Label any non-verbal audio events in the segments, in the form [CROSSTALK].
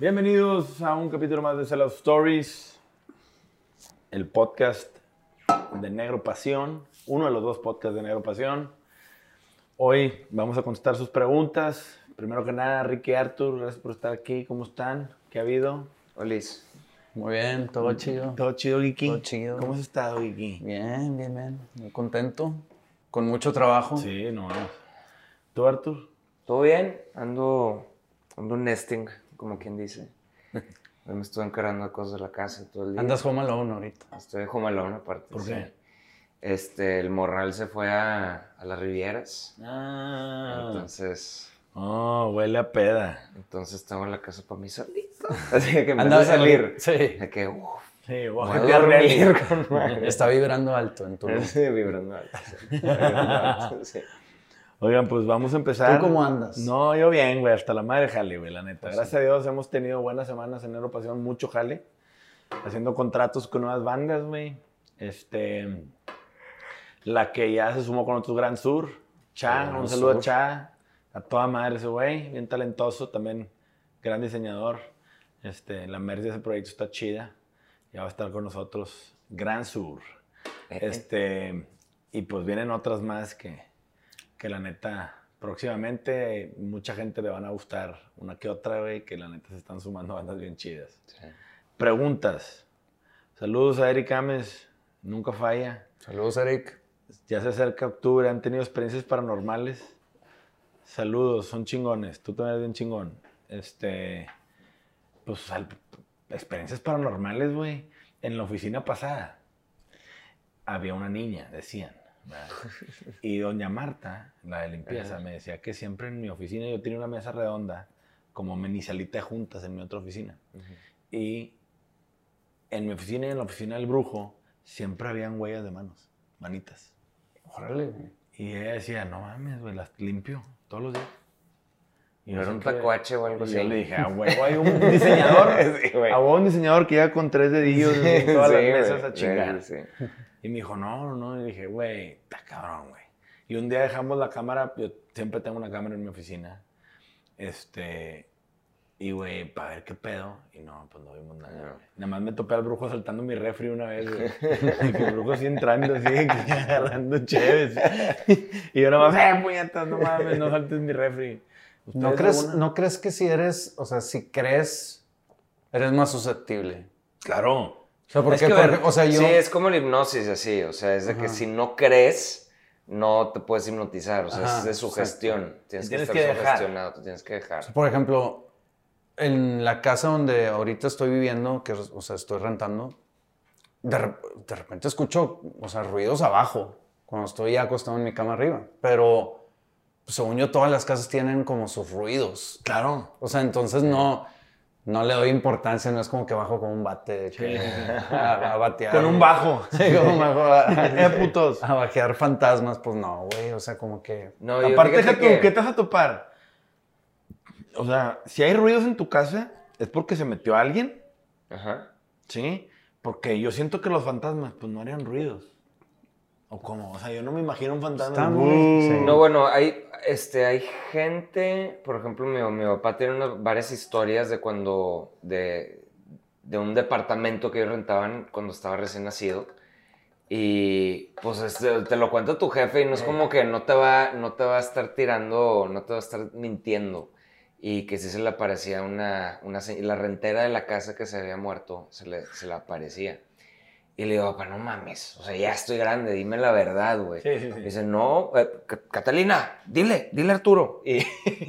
Bienvenidos a un capítulo más de Sellout Stories, el podcast de Negro Pasión, uno de los dos podcasts de Negro Pasión. Hoy vamos a contestar sus preguntas. Primero que nada, Ricky Arthur, gracias por estar aquí. ¿Cómo están? ¿Qué ha habido? Olis. Muy bien, todo chido. ¿Todo chido, Ricky? Todo chido. ¿Cómo has estado, Ricky? Bien, bien, bien. Muy contento. Con mucho trabajo. Sí, no. ¿Tú, Arthur? ¿Todo bien? Ando, ando nesting, como quien dice. [LAUGHS] Hoy me estoy encargando de cosas de la casa todo el día. Andas home alone ahorita. Estoy home alone, aparte. ¿Por sí. qué? Este, el morral se fue a, a las Rivieras. Ah. Entonces, Oh, huele a peda. entonces tengo la casa para mí solito. [LAUGHS] Así que me Andas a salir. Sí. De que, uff, Sí, voy voy a a dormir. [LAUGHS] Está vibrando alto en tu. Sí, vibrando alto. sí. [LAUGHS] Vibrando alto, sí. Oigan, pues vamos a empezar. ¿Tú cómo andas? No, yo bien, güey, hasta la madre jale, güey, la neta. Gracias a Dios hemos tenido buenas semanas en Pasión, mucho jale. Haciendo contratos con nuevas bandas, güey. Este. La que ya se sumó con otros Gran Sur. Cha, Gran un saludo a. Cha. A toda madre ese güey, bien talentoso, también gran diseñador. Este, la merch de ese proyecto está chida. Ya va a estar con nosotros Gran Sur. Este, y pues vienen otras más que, que la neta, próximamente mucha gente le van a gustar. Una que otra, güey, que la neta se están sumando bandas bien chidas. Sí. Preguntas. Saludos a Eric Ames, nunca falla. Saludos, Eric. Ya se acerca octubre, ¿han tenido experiencias paranormales? Saludos, son chingones. Tú también eres bien chingón. Este, pues, experiencias paranormales, güey. En la oficina pasada había una niña, decían. ¿verdad? [LAUGHS] Y doña Marta, la de limpieza, me decía que siempre en mi oficina yo tenía una mesa redonda, como minisalita de juntas en mi otra oficina. Y en mi oficina y en la oficina del brujo siempre habían huellas de manos, manitas. Órale, güey. Y ella decía, no mames, güey, las limpio todos los días. Y ¿No era un tacuache o algo así? yo le dije, a huevo, hay un [LAUGHS] diseñador, Sí, a huevo un diseñador que llega con tres dedillos en todas las Sí, mesas a chingar. sí, sí. Y me dijo, no, no, no. Y dije, güey, está cabrón, güey. Y un día dejamos la cámara, yo siempre tengo una cámara en mi oficina. Este, y güey, para ver qué pedo. Y no, pues no vimos nada, No. güey. Nada más me topé al brujo saltando mi refri una vez, güey. [LAUGHS] Y que el brujo así entrando, así, [LAUGHS] que agarrando chéves. [LAUGHS] Y yo nada más, eh, puñetas, no mames, no saltes mi refri. ¿No ¿Ustedes crees, alguna? ¿No crees que si eres, o sea, si crees, eres más susceptible? Claro. O sea, porque, Es que, porque- ver, o sea, yo. Sí, es como la hipnosis, así. O sea, es de que Ajá. si no crees, no te puedes hipnotizar. O sea, Ajá, es de sugestión. Tienes, Tienes que que estar dejar. sugestionado, te tienes que dejar. Por ejemplo, en la casa donde ahorita estoy viviendo, que o sea, estoy rentando, de, re- de repente escucho, o sea, ruidos abajo, cuando estoy ya acostado en mi cama arriba. Pero, pues, según yo, todas las casas tienen como sus ruidos. Claro. O sea, entonces no, no le doy importancia, no es como que bajo con un bate de [LAUGHS] a, a batear. Con un bajo. [LAUGHS] Sí, con un bajo. A, [LAUGHS] Eh, putos. a bajear fantasmas, pues no, güey, o sea, como que... No, Aparte, que- ¿qué te vas a topar? O sea, si hay ruidos en tu casa, es porque se metió alguien, Ajá. ¿sí? Porque yo siento que los fantasmas, pues no harían ruidos. ¿O cómo? O sea, yo no me imagino un fantasma. Está muy- sí. No, bueno, hay, este, hay gente, por ejemplo, mi, mi papá tiene varias historias de cuando, de, de un departamento que ellos rentaban cuando estaba recién nacido. Y pues este, te lo cuenta tu jefe y no es como que no te, va, no te va a estar tirando, no te va a estar mintiendo. Y que sí se le aparecía una, una la rentera de la casa que se había muerto, se le, se le aparecía. Y le digo, papá, no mames, o sea, ya estoy grande, dime la verdad, güey. Sí, sí, sí. Dice, no, eh, Ca- Catalina, dile, dile Arturo. [LAUGHS] Y,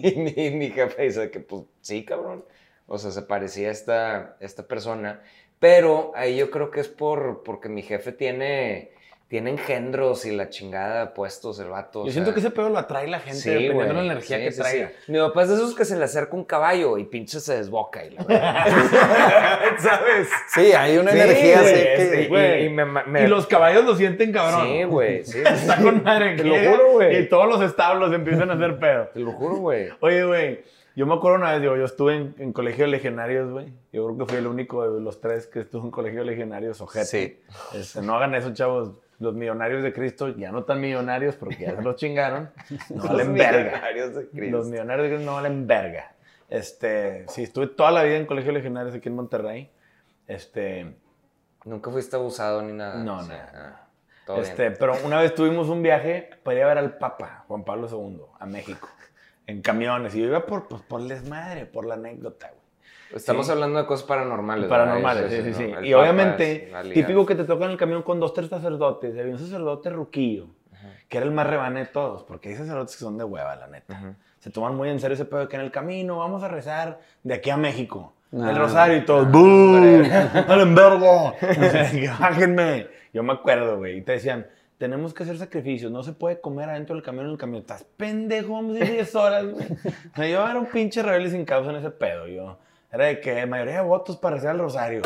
y mi, mi jefe dice que, pues, sí, cabrón. O sea, se parecía a esta, esta persona. Pero ahí yo creo que es por, porque mi jefe tiene, tiene engendros y la chingada puestos el vato. Yo siento sea, que ese pedo lo atrae la gente sí, dependiendo de la energía sí, que sí, traiga. sí. Mi papá es de esos que se le acerca un caballo y pinche se desboca. Y la. [LAUGHS] ¿Sabes? Sí, hay una Sí, energía así güey, que... y- y me- me- Y los caballos lo sienten cabrón. Sí, güey, sí. [LAUGHS] Está con madre. Te lo juro, güey. Y todos los establos empiezan a hacer pedo. Te lo juro, güey. Oye, güey, Yo me acuerdo una vez, digo, yo estuve en, en colegio de legionarios, güey. Yo creo que fui el único de los tres que estuvo en colegio de legionarios, ojete. Sí. Este, no hagan eso, chavos. Los millonarios de Cristo ya no tan millonarios porque ya se los chingaron. [LAUGHS] No valen verga. Millonarios de Cristo. Los millonarios de Cristo no valen verga. Este, sí, estuve toda la vida en colegio legionarios aquí en Monterrey. Este, Nunca fuiste abusado ni nada. No, o sea, no. ah, todo este, bien. pero una vez tuvimos un viaje para ir a ver al Papa, Juan Pablo II, a México, en camiones. Y yo iba por, pues, por desmadre, por la anécdota, güey. Estamos sí. hablando de cosas paranormales. Paranormales, sí, sí, ¿no? sí. El Y obviamente, típico que te toca en el camión con dos, tres sacerdotes. Había un sacerdote ruquillo, que era el más rebane de todos, porque hay sacerdotes que son de hueva, la neta. Ujú. Se toman muy en serio ese pedo de que en el camino vamos a rezar de aquí a México. No. el rosario y todo. No, ¡Bú! hombre. ¡Valen verga! O sea, que bájenme. Yo me acuerdo, güey. Y te decían, tenemos que hacer sacrificios. No se puede comer adentro del camión en el camión. Estás pendejo, vamos a ir 10 horas, güey. O sea, yo era un pinche rebelde sin causa en ese pedo. Yo era de que mayoría de votos para rezar el rosario.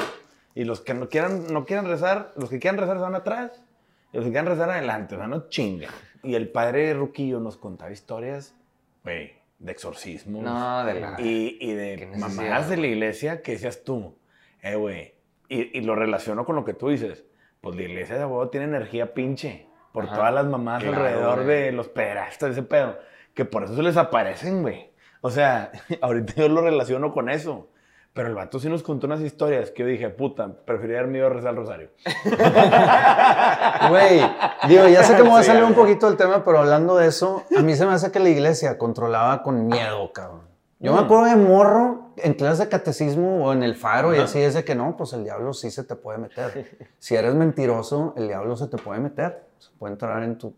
Y los que no quieran, no quieran rezar, los que quieran rezar se van atrás. Y los que quieran rezar adelante. O sea, no chinga. Y el padre Ruquillo nos contaba historias, güey, de exorcismos. No, de la. Y, y de mamadas de la iglesia que decías tú, eh, güey. Y, y lo relaciono con lo que tú dices. Pues la iglesia de huevo tiene energía pinche. Por Ajá, todas las mamadas claro, alrededor güey. de los pederastas, ese pedo. Que por eso se les aparecen, güey. O sea, [LAUGHS] ahorita yo lo relaciono con eso. Pero el vato sí nos contó unas historias que yo dije, puta, preferiría haberme ido a rezar el rosario. [LAUGHS] Güey, digo, ya sé que me voy a salir un poquito del tema, pero hablando de eso, a mí se me hace que la iglesia controlaba con miedo, cabrón. Yo me Mm. acuerdo de morro en clases de catecismo o en el faro y así es de que no, pues el diablo sí se te puede meter. Si eres mentiroso, el diablo se te puede meter. Se puede entrar en tu...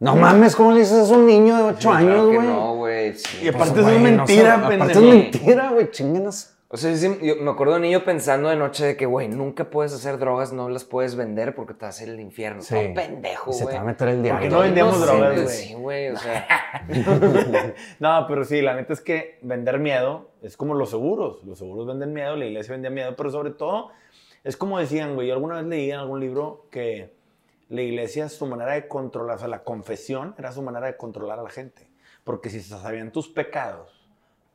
No mames, ¿cómo le dices a un niño de 8 Claro años, güey? no, güey. sí. Y Pues, aparte eso es no mentira, sé, Aparte es mentira, güey, chinguenas. O sea, sí, yo me acuerdo de niño pensando de noche de que, güey, nunca puedes hacer drogas, no las puedes vender porque te vas a ir al infierno. Sí. Todo pendejo, Y se te güey. va a meter el ¿Por diablo. no vendíamos drogas, güey? Sí, güey, o sea. [LAUGHS] no, pero sí, la neta es que vender miedo es como los seguros. Los seguros venden miedo, la iglesia vendía miedo, pero sobre todo es como decían, güey. Yo alguna vez leí en algún libro que la iglesia, su manera de controlar, o sea, la confesión era su manera de controlar a la gente. Porque si se sabían tus pecados,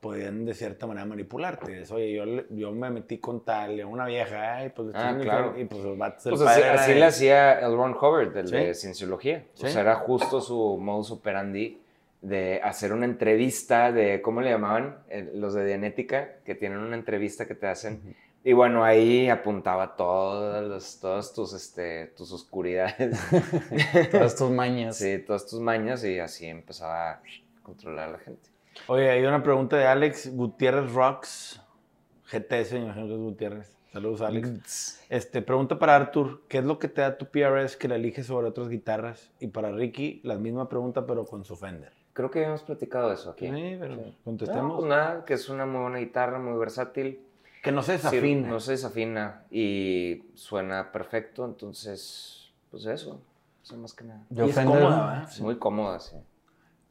podían de cierta manera manipularte. Es, Oye, yo, yo me metí con tal, y una vieja, ay, pues Ah, claro. infierno", Y pues los vatos, el Pues así, padre era así de- le hacía el Ron Hubbard, el Sí. de Cienciología. O sea, era justo su modus operandi de hacer una entrevista de, ¿cómo le llamaban? Los de Dianética, que tienen una entrevista que te hacen. Y bueno, ahí apuntaba todas, los- todas tus, este, tus oscuridades. [LAUGHS] Todas tus mañas. sí, todas tus mañas y así empezaba a controlar a la gente. Oye, hay una pregunta de Alex Gutiérrez Rocks. GTS, me imagino que es Gutiérrez. Saludos, Alex. Este, pregunta para Arthur, ¿qué es lo que te da tu PRS que la eliges sobre otras guitarras? Y para Ricky, la misma pregunta, pero con su Fender. Creo que habíamos platicado eso aquí. Sí, pero No, contestemos. pues nada, que es una muy buena guitarra, muy versátil. que no se Sí, desafina. no se desafina y suena perfecto, entonces, pues eso, eso más que nada. Yo Y es Fender, cómoda. Es muy cómoda, sí.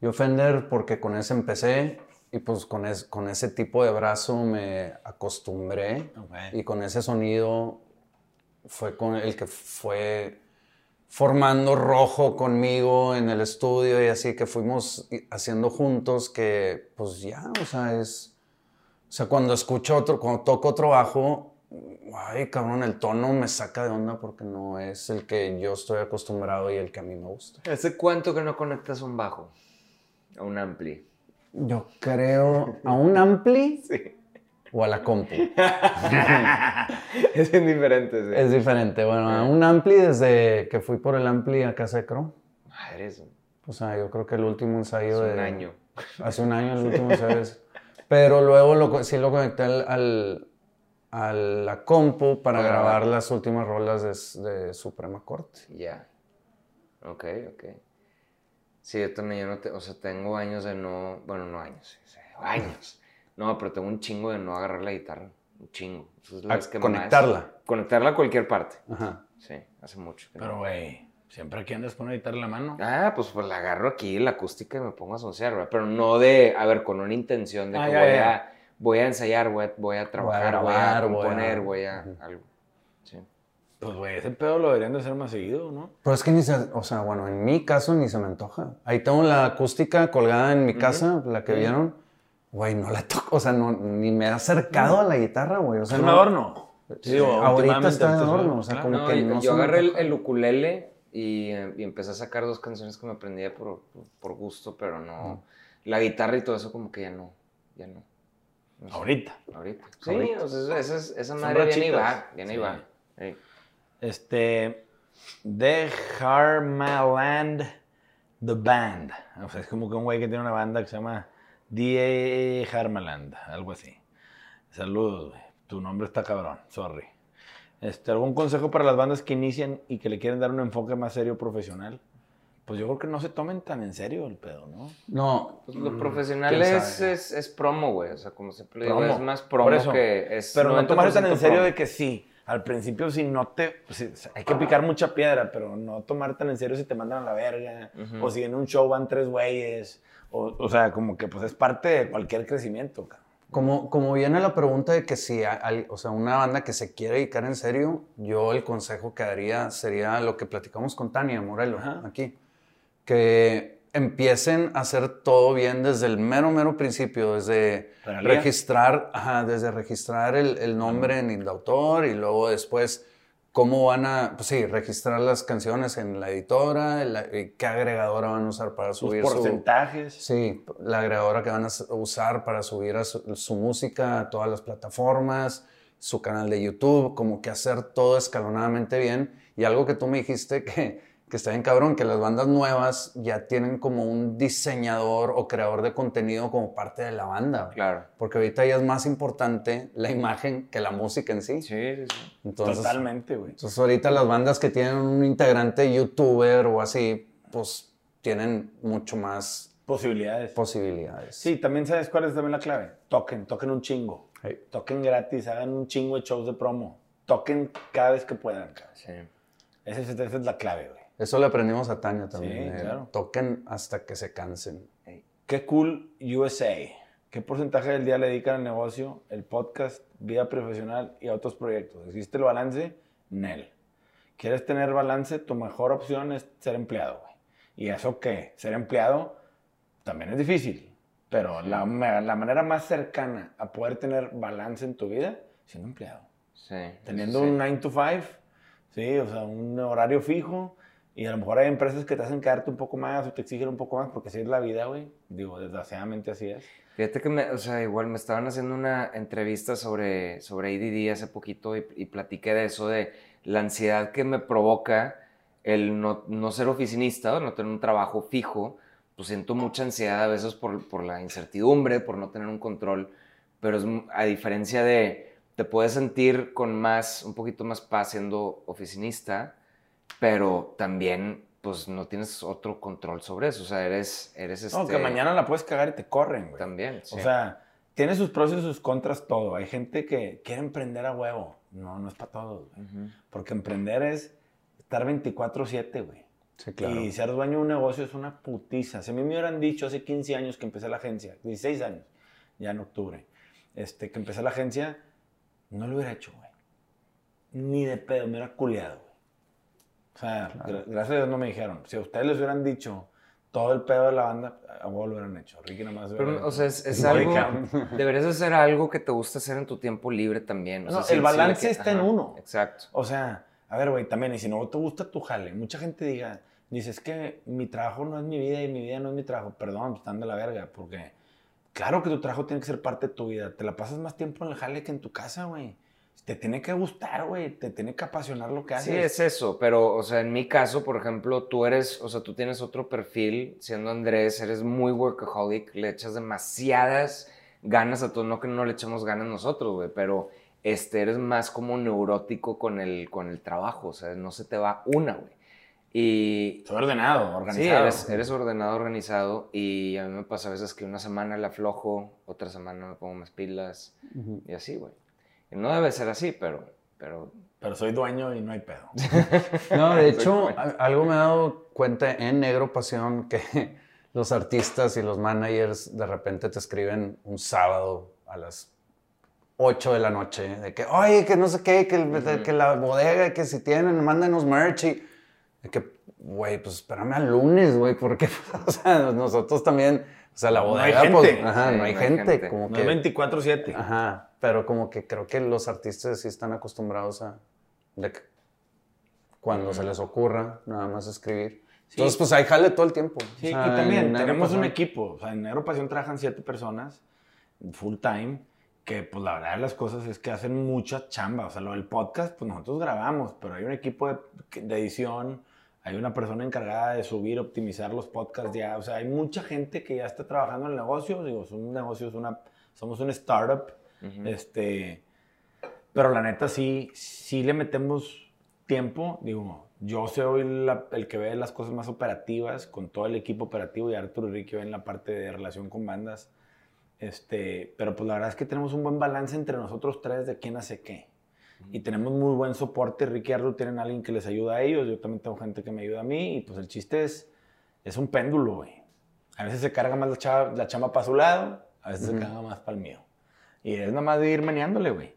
Yo Fender porque con ese empecé y pues con, es- con ese tipo de brazo me acostumbré Ok. y con ese sonido fue con el que fue formando rojo conmigo en el estudio y así que fuimos i- haciendo juntos que pues ya, o sea, es, o sea, cuando escucho otro, cuando toco otro bajo, ay, cabrón, el tono me saca de onda porque no es el que yo estoy acostumbrado y el que a mí me gusta. ¿Hace cuánto que no conectas un bajo? A un ampli. Yo creo a un ampli [LAUGHS] o a la compu. [LAUGHS] es indiferente, sí. Es diferente. Bueno, a un ampli desde que fui por el ampli a casa de Crow. Madres, O sea, yo creo que el último ensayo hace de... un año. Hace un año el último ensayo. es- Pero luego lo, sí lo conecté al, al- a la compu para grabar las últimas rolas de, de Suprema Corte. Ya. Ok, ok. Sí, yo también, yo no te- o sea, tengo años de no, bueno, no años, años. No, pero tengo un chingo de no agarrar la guitarra, un chingo. Es la A vez que más- conectarla. Conectarla a cualquier parte. Ajá. Sí, hace mucho. que Pero, no. güey, siempre aquí andas con una guitarra en la mano. Ah, pues, pues la agarro aquí, la acústica y me pongo a soncear, ¿verdad? Pero no de, a ver, con una intención de Ah, que ya, voy, ya. A, voy a ensayar, voy a, voy a trabajar, voy a, grabar, voy a- componer, voy a, algo. Sí. Pues, güey, ese pedo lo deberían de hacer más seguido, ¿no? Pero es que ni se, o sea, bueno, en mi caso ni se me antoja. Ahí tengo la acústica colgada en mi casa, la que Ujú. vieron, güey, no la toco, o sea, no, ni me he acercado a la guitarra, güey. O sea, Es un no- adorno. Sí, Digo, ahorita está de adorno, un- o sea, claro. como No, que yo, no yo agarré el, el ukulele y, eh, y empecé a sacar dos canciones que me aprendía por, por gusto, pero no. La guitarra y todo eso como que ya no, ya no. No sé, Ahorita. Ahorita. Sí, Ahorita. o sea, esa, esa, esa madre viene y va, viene y Sí. va. Ey. Este. The Harmaland The Band. O sea, es como que un güey que tiene una banda que se llama D.A. Harmaland, algo así. Saludos, güey. Tu nombre está cabrón, sorry. Este, ¿Algún consejo para las bandas que inician y que le quieren dar un enfoque más serio profesional? Pues yo creo que no se tomen tan en serio el pedo, ¿no? No, Pues lo mm, profesional es, es, es promo, güey. O sea, como siempre digo, Promo. es más Por promo eso. que es. Pero no tomarse tan en 90% serio promo. de que sí. Al principio, si no te. pues, sí, hay que picar mucha piedra, pero no tomar tan en serio si te mandan a la verga. O si en un show van tres güeyes. O, o sea, como que pues es parte de cualquier crecimiento, cabrón. Como, como viene la pregunta de que si hay, o sea, una banda que se quiere dedicar en serio, yo el consejo que daría sería lo que platicamos con Tania Morelo Ajá. aquí, que empiecen a hacer todo bien desde el mero, mero principio, desde registrar, ajá, desde registrar el, el nombre en Indautor y luego después cómo van a, pues sí, registrar las canciones en la editora, la- y qué agregadora van a usar para subir su, porcentajes. Sí, la agregadora que van a usar para subir a su, su música a todas las plataformas, su canal de YouTube, como que hacer todo escalonadamente bien. Y algo que tú me dijiste [LAUGHS] que, que está bien cabrón, que las bandas nuevas ya tienen como un diseñador o creador de contenido como parte de la banda. güey. Claro. Porque ahorita ya es más importante la imagen que la música en sí. Sí, sí, sí. Entonces, Totalmente, güey. entonces ahorita las bandas que tienen un integrante youtuber o así, pues tienen mucho más Posibilidades. posibilidades. Sí, también sabes cuál es también la clave. Toquen, toquen un chingo. Sí. Toquen gratis, hagan un chingo de shows de promo. Toquen cada vez que puedan, sí. Esa es, esa es la clave, güey. Eso le aprendimos a Tania también. Sí, eh, claro. Toquen hasta que se cansen. Qué cool USA. ¿Qué porcentaje del día le dedican al negocio, el podcast, vida profesional y a otros proyectos? ¿Existe el balance? Nel. ¿Quieres tener balance? Tu mejor opción es ser empleado, güey. ¿Y eso qué? Ser empleado también es difícil, pero la, la manera más cercana a poder tener balance en tu vida, siendo empleado. Sí. Teniendo sí. un 9 to 5, sí, o sea, un horario fijo. Y a lo mejor hay empresas que te hacen quedarte un poco más o te exigen un poco más porque así es la vida, güey. Digo, desgraciadamente así es. Fíjate que, me, o sea, igual me estaban haciendo una entrevista sobre, sobre ADD hace poquito y, y platiqué de eso, de la ansiedad que me provoca el no, no ser oficinista o no tener un trabajo fijo. Pues siento mucha ansiedad a veces por, por la incertidumbre, por no tener un control, pero es, a diferencia de, te puedes sentir con más, un poquito más paz siendo oficinista, pero también pues no tienes otro control sobre eso, o sea, eres, eres este... No, que mañana la puedes cagar y te corren, güey. También, sí. O sea, tiene sus pros y sus contras todo. Hay gente que quiere emprender a huevo. No, no es para todos, güey. Ujú. Porque emprender es estar 24-7, güey. Sí, claro. Y ser dueño de un negocio es una putiza. Si a mí me hubieran dicho hace 15 años que empecé la agencia, 16 años, ya en octubre, este, que empecé la agencia, no lo hubiera hecho, güey. Ni de pedo, me hubiera culiado, güey. O sea, gra- gracias a Dios no me dijeron. Si a ustedes les hubieran dicho todo el pedo de la banda, a huevo lo hubieran hecho. Ricky nada más hubiera Pero, o sea, es, es [LAUGHS] algo. Deberías de hacer algo que te guste hacer en tu tiempo libre también. o sea, No, si- el si balance le- está en uno. Exacto. O sea, a ver, güey, también, y si no te gusta tu jale, mucha gente diga, dice, es que mi trabajo no es mi vida y mi vida no es mi trabajo. Perdón, pues, están de la verga, porque claro que tu trabajo tiene que ser parte de tu vida. Te la pasas más tiempo en el jale que en tu casa, güey. Te tiene que gustar, güey. Te tiene que apasionar lo que haces. Sí, es eso, pero, o sea, en mi caso, por ejemplo, tú eres, o sea, tú tienes otro perfil, siendo Andrés, eres muy workaholic, le echas demasiadas ganas a todo, no que no le echemos ganas nosotros, güey, pero este, eres más como neurótico con el, con el trabajo, o sea, no se te va una, güey. Y Soy ordenado, Sí, organizado. eres, eres ordenado, organizado y a mí me pasa a veces que una semana le aflojo, otra semana me pongo más pilas y así, güey. Y no debe ser así, pero, pero Pero soy dueño y no hay pedo. [LAUGHS] No, de hecho, algo me he dado cuenta en Negro Pasión que [LAUGHS] los artistas y los managers de repente te escriben un sábado a las 8 de la noche de que, oye, que no sé qué, que, el- que la bodega, que si tienen, mándanos merch y de que, güey, pues espérame al lunes, güey, porque, [LAUGHS] o sea, nosotros también O sea, la No hay bodega, gente. pues, ajá, Sí, no hay gente. Como No que, es 24-7. Ajá, pero como que creo que los artistas sí están acostumbrados a de que cuando se les ocurra nada más escribir. Entonces, pues ahí jale todo el tiempo. Sí, O sea, y también en tenemos un equipo. O sea, en Agrupación trabajan siete personas full time. Que pues la verdad de las cosas es que hacen mucha chamba. O sea, lo del podcast, pues nosotros grabamos, pero hay un equipo de, de edición, hay una persona encargada de subir, optimizar los podcasts ya. O sea, hay mucha gente que ya está trabajando en el negocio. Digo, es un negocio, es una, somos un startup. Este, pero la neta sí, sí le metemos tiempo. Digo, yo soy la- el que ve las cosas más operativas con todo el equipo operativo y Arturo y Ricky ven la parte de relación con bandas. Este, pero pues la verdad es que tenemos un buen balance entre nosotros tres de quién hace qué. Y tenemos muy buen soporte. Arturo tienen a alguien que les ayuda a ellos. Yo también tengo gente que me ayuda a mí. Y pues el chiste es, es un péndulo, güey. A veces se carga más la, chava- la chamba para su lado, a veces se carga más para el mío. Y es nada más de ir meneándole, güey.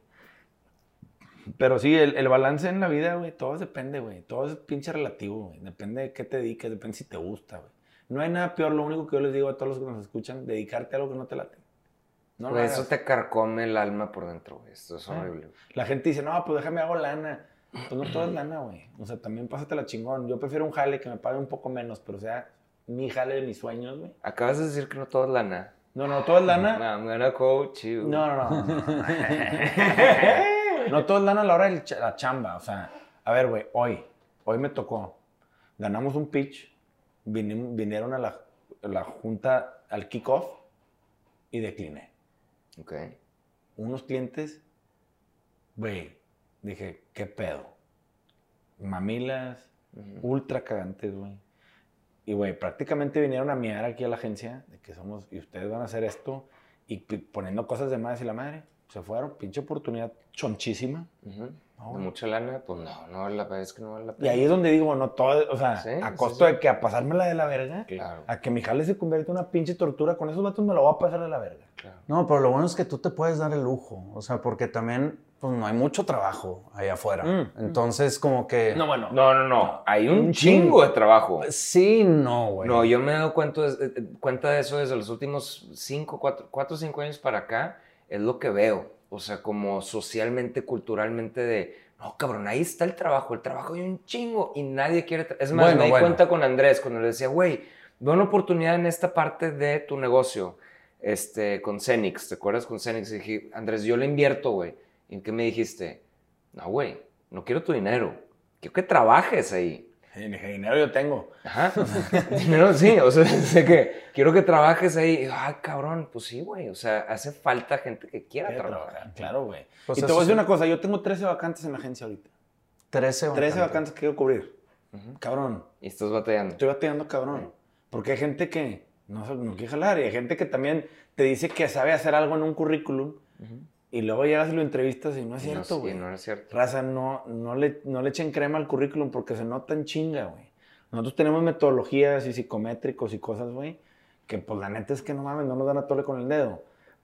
Pero sí, el, el balance en la vida, güey, todo depende, güey. Todo es pinche relativo, güey. Depende de qué te dediques, depende si te gusta, güey. No hay nada peor, lo único que yo les digo a todos los que nos escuchan, dedicarte a algo que no te late. No Güey, eso te carcome el alma por dentro, güey. Esto es Ah. horrible. La gente dice, no, pues déjame hago lana. Pues no todo es lana, güey. O sea, también pásatela chingón. Yo prefiero un jale que me pague un poco menos, pero sea mi jale de mis sueños, güey. Acabas de decir que no todo es lana. No, no, todo es lana. No, I'm gonna coach you. No, no, no. [LAUGHS] No, todo es lana a la hora de la chamba. O sea, a ver, güey, hoy, hoy me tocó. Ganamos un pitch, vinieron a la, a la junta al kickoff y decliné. Ok. Unos clientes, güey, dije, ¿qué pedo? Mamilas, ultra cagantes, güey. Y, güey, prácticamente vinieron a mirar aquí a la agencia de que somos, y ustedes van a hacer esto, y poniendo cosas de madres y la madre. Se fueron, pinche oportunidad chonchísima. No, ¿De mucha lana? Pues no, no, la verdad es que no vale la Y pena. ahí es donde digo, no todo, o sea, Sí, a sí, costo sí. de que a pasármela de la verga, Claro, a que mi jale se convierta en una pinche tortura, con esos vatos me lo voy a pasar de la verga. claro. No, pero lo bueno es que tú te puedes dar el lujo. O sea, porque también pues, no hay mucho trabajo ahí afuera. Mm. Entonces, como que. bueno. No, no, no. Hay un, Un chingo chingo. de trabajo. Sí, no, güey. No, yo me he dado cuenta de, eh, cuenta de eso desde los últimos 5, 4 o 5 años para acá. Es lo que veo. O sea, como socialmente, culturalmente de... No, cabrón, ahí está el trabajo. El trabajo hay un chingo y nadie quiere... Es más, Bueno, me di bueno. cuenta con Andrés cuando le decía, güey, veo una oportunidad en esta parte de tu negocio. Este, con Cenix, ¿te acuerdas con Cenix? Y dije, Andrés, yo le invierto, güey. ¿Y qué me dijiste? No, güey, no quiero tu dinero. Quiero que trabajes ahí. Dinero yo tengo. Ajá. [LAUGHS] Dinero, sí, o sea, [LAUGHS] sé que quiero que trabajes ahí. Y Ay, cabrón, pues sí, güey. O sea, hace falta gente que quiera trabajar. trabajar, Claro, güey. Pues y te voy a decir sí. una cosa, yo tengo 13 vacantes en la agencia ahorita. 13 13 vacantes que quiero cubrir. Cabrón, Y estás batallando. estoy batallando cabrón. Porque hay gente que no, no quiere jalar y hay gente que también te dice que sabe hacer algo en un currículum y luego llegas y lo entrevistas y no es no- cierto, güey. no es cierto. Raza, no, no, le, no le echen crema al currículum porque se nota en chinga, güey. Nosotros tenemos metodologías y psicométricos y cosas, güey, que pues la neta es que no mames, no nos dan a tole con el dedo.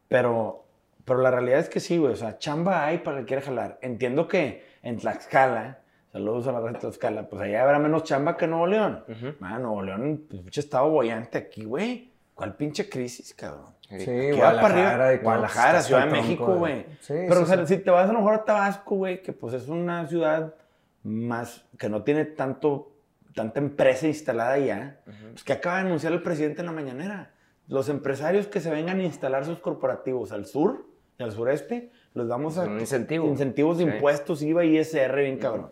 Pero, pero la realidad es que sí, güey. O sea, chamba hay para el que quiera jalar. Entiendo que en Tlaxcala, saludos a la raza de Tlaxcala, pues allá habrá menos chamba que en Nuevo León. Ujú. Ah, Nuevo León, pues estado bollante aquí, güey. ¿Cuál pinche crisis, cabrón? Sí, Que va para arriba. y todo, Guadalajara, Ciudad de México, güey. Sí, Pero, sí, o sea, sí. si te vas a lo mejor a Tabasco, güey, que pues es una ciudad más, que no tiene tanto, tanta empresa instalada allá, pues que acaba de anunciar el presidente en la mañanera. Los empresarios que se vengan a instalar sus corporativos al sur y al sureste, los damos a incentivo. incentivos de Sí. impuestos, IVA y ISR, bien cabrón.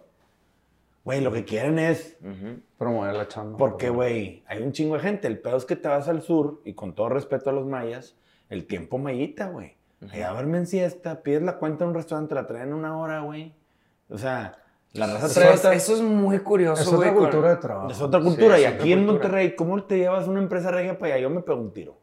Güey, lo que quieren es. Promover la chamba. porque, güey, hay un chingo de gente. El pedo es que te vas al sur y con todo respeto a los mayas, el tiempo mayita, güey. Allá duermen siesta, pides la cuenta en un restaurante, la traen en una hora, güey. O sea, la raza Eso trae es, otra- eso es muy curioso, Es güey. otra con- cultura de trabajo. es otra cultura. Sí, y es aquí en. Monterrey, ¿cómo te llevas una empresa regia para allá? Yo me pego un tiro.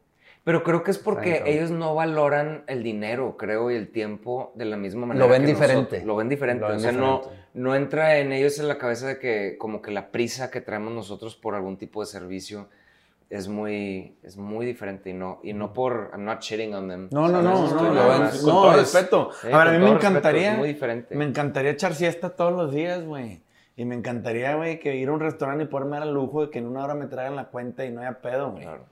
Pero creo que es porque Exacto. ellos no valoran el dinero, creo, y el tiempo de la misma manera. Lo ven que diferente. nosotros. Lo ven diferente. Lo ven o sea, no, diferente. no entra en ellos en la cabeza de que como que la prisa que traemos nosotros por algún tipo de servicio es muy, es muy diferente y no, y no por, I'm not shitting on them. No, no, no, no, más- con no, todo es- respeto. Sí, a ver, a mí me respeto, encantaría. es muy diferente. Me encantaría echar siesta todos los días, güey. Y me encantaría, güey, que ir a un restaurante y poderme dar el lujo de que en una hora me traigan la cuenta y no haya pedo, güey. Claro.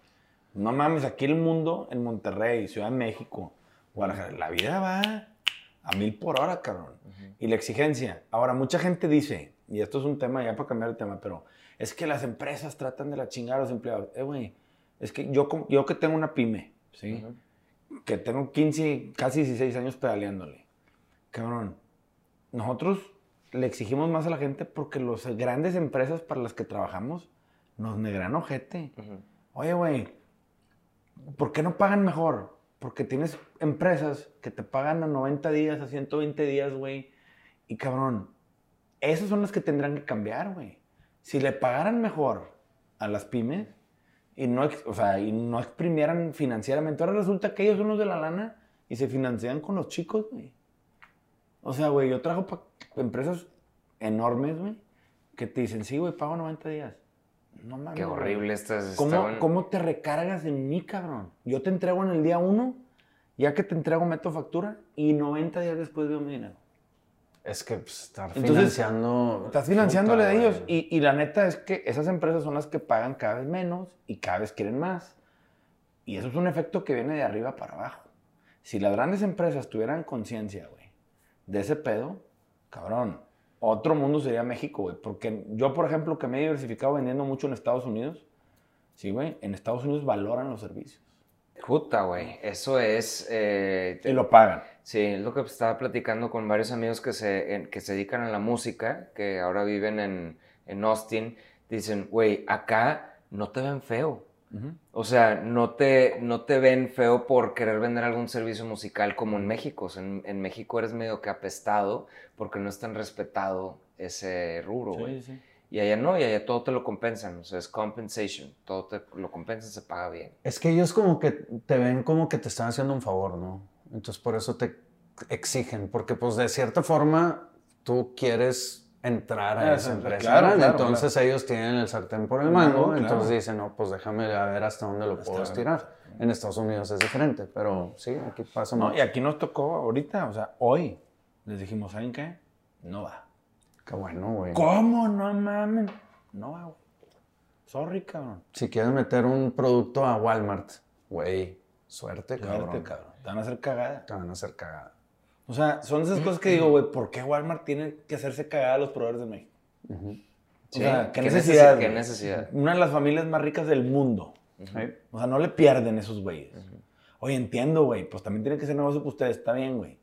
No mames, aquí el mundo, en Monterrey, Ciudad de México, Guadalajara, la vida va a mil por hora, cabrón. Y la exigencia. Ahora, mucha gente dice, y esto es un tema ya para cambiar el tema, pero es que las empresas tratan de la chingada a los empleados. Eh, güey, es que yo, yo que tengo una pyme, ¿sí? Que tengo 15, casi 16 años pedaleándole. Cabrón, nosotros le exigimos más a la gente porque las grandes empresas para las que trabajamos nos negran ojete. Oye, güey, ¿por qué no pagan mejor? Porque tienes empresas que te pagan a 90 días, a 120 días, güey. Y cabrón, esas son las que tendrán que cambiar, güey. Si le pagaran mejor a las pymes y no, o sea, y no exprimieran financieramente, ahora resulta que ellos son los de la lana y se financian con los chicos, güey. O sea, güey, yo para empresas enormes, güey, que te dicen, sí, güey, pago 90 días. No mames. Qué horrible estás. ¿Cómo, estaban- cómo te recargas en mí, cabrón? Yo te entrego en el día uno, ya que te entrego meto factura y 90 días después veo mi dinero. Es que pues, estar financiando. Estás financiándole de ellos y, y la neta es que esas empresas son las que pagan cada vez menos y cada vez quieren más. Y eso es un efecto que viene de arriba para abajo. Si las grandes empresas tuvieran conciencia, güey, de ese pedo, cabrón, otro mundo sería México, güey. Porque yo, por ejemplo, que me he diversificado vendiendo mucho en Estados Unidos, sí, güey, en Estados Unidos valoran los servicios Puta, güey. Eso es. eh, y lo pagan. Sí, es lo que estaba platicando con varios amigos que se, en- que se dedican a la música, que ahora viven en, en Austin. Dicen, güey, acá no te ven feo. O sea, no te, no te ven feo por querer vender algún servicio musical como en México. O sea, en, en México eres medio que apestado porque no es tan respetado ese rubro, güey. Sí, sí. Y allá no, y allá todo te lo compensan. O sea, es compensation. Todo te lo compensan, se paga bien. Es que ellos como que te ven como que te están haciendo un favor, ¿no? Entonces por eso te exigen, porque pues de cierta forma tú quieres entrar a Ah, esa empresa. claro, entonces ellos tienen el sartén por el mango, entonces dicen, no, pues déjame a ver hasta dónde lo puedo estirar. En Estados Unidos es diferente, pero sí, aquí pasa No, mucho. y aquí nos tocó ahorita, o sea, hoy les dijimos, ¿saben qué? No va. Qué bueno, güey. ¿Cómo? No mames. No va, güey. Sorry, cabrón. Si quieres meter un producto a Walmart, güey, suerte, Suerte, cabrón. cabrón. Te van a hacer cagada. Te van a hacer cagada. O sea, son esas cosas que digo, güey, ¿por qué Walmart tiene que hacerse cagada a los proveedores de México? Ujú. O sea, ¿qué, ¿Qué necesidad? necesi- qué necesidad? Una de las familias más ricas del mundo. Sí. O sea, no le pierden esos güeyes. Oye, entiendo, güey. Pues también tiene que ser negocio para ustedes. Está bien, güey.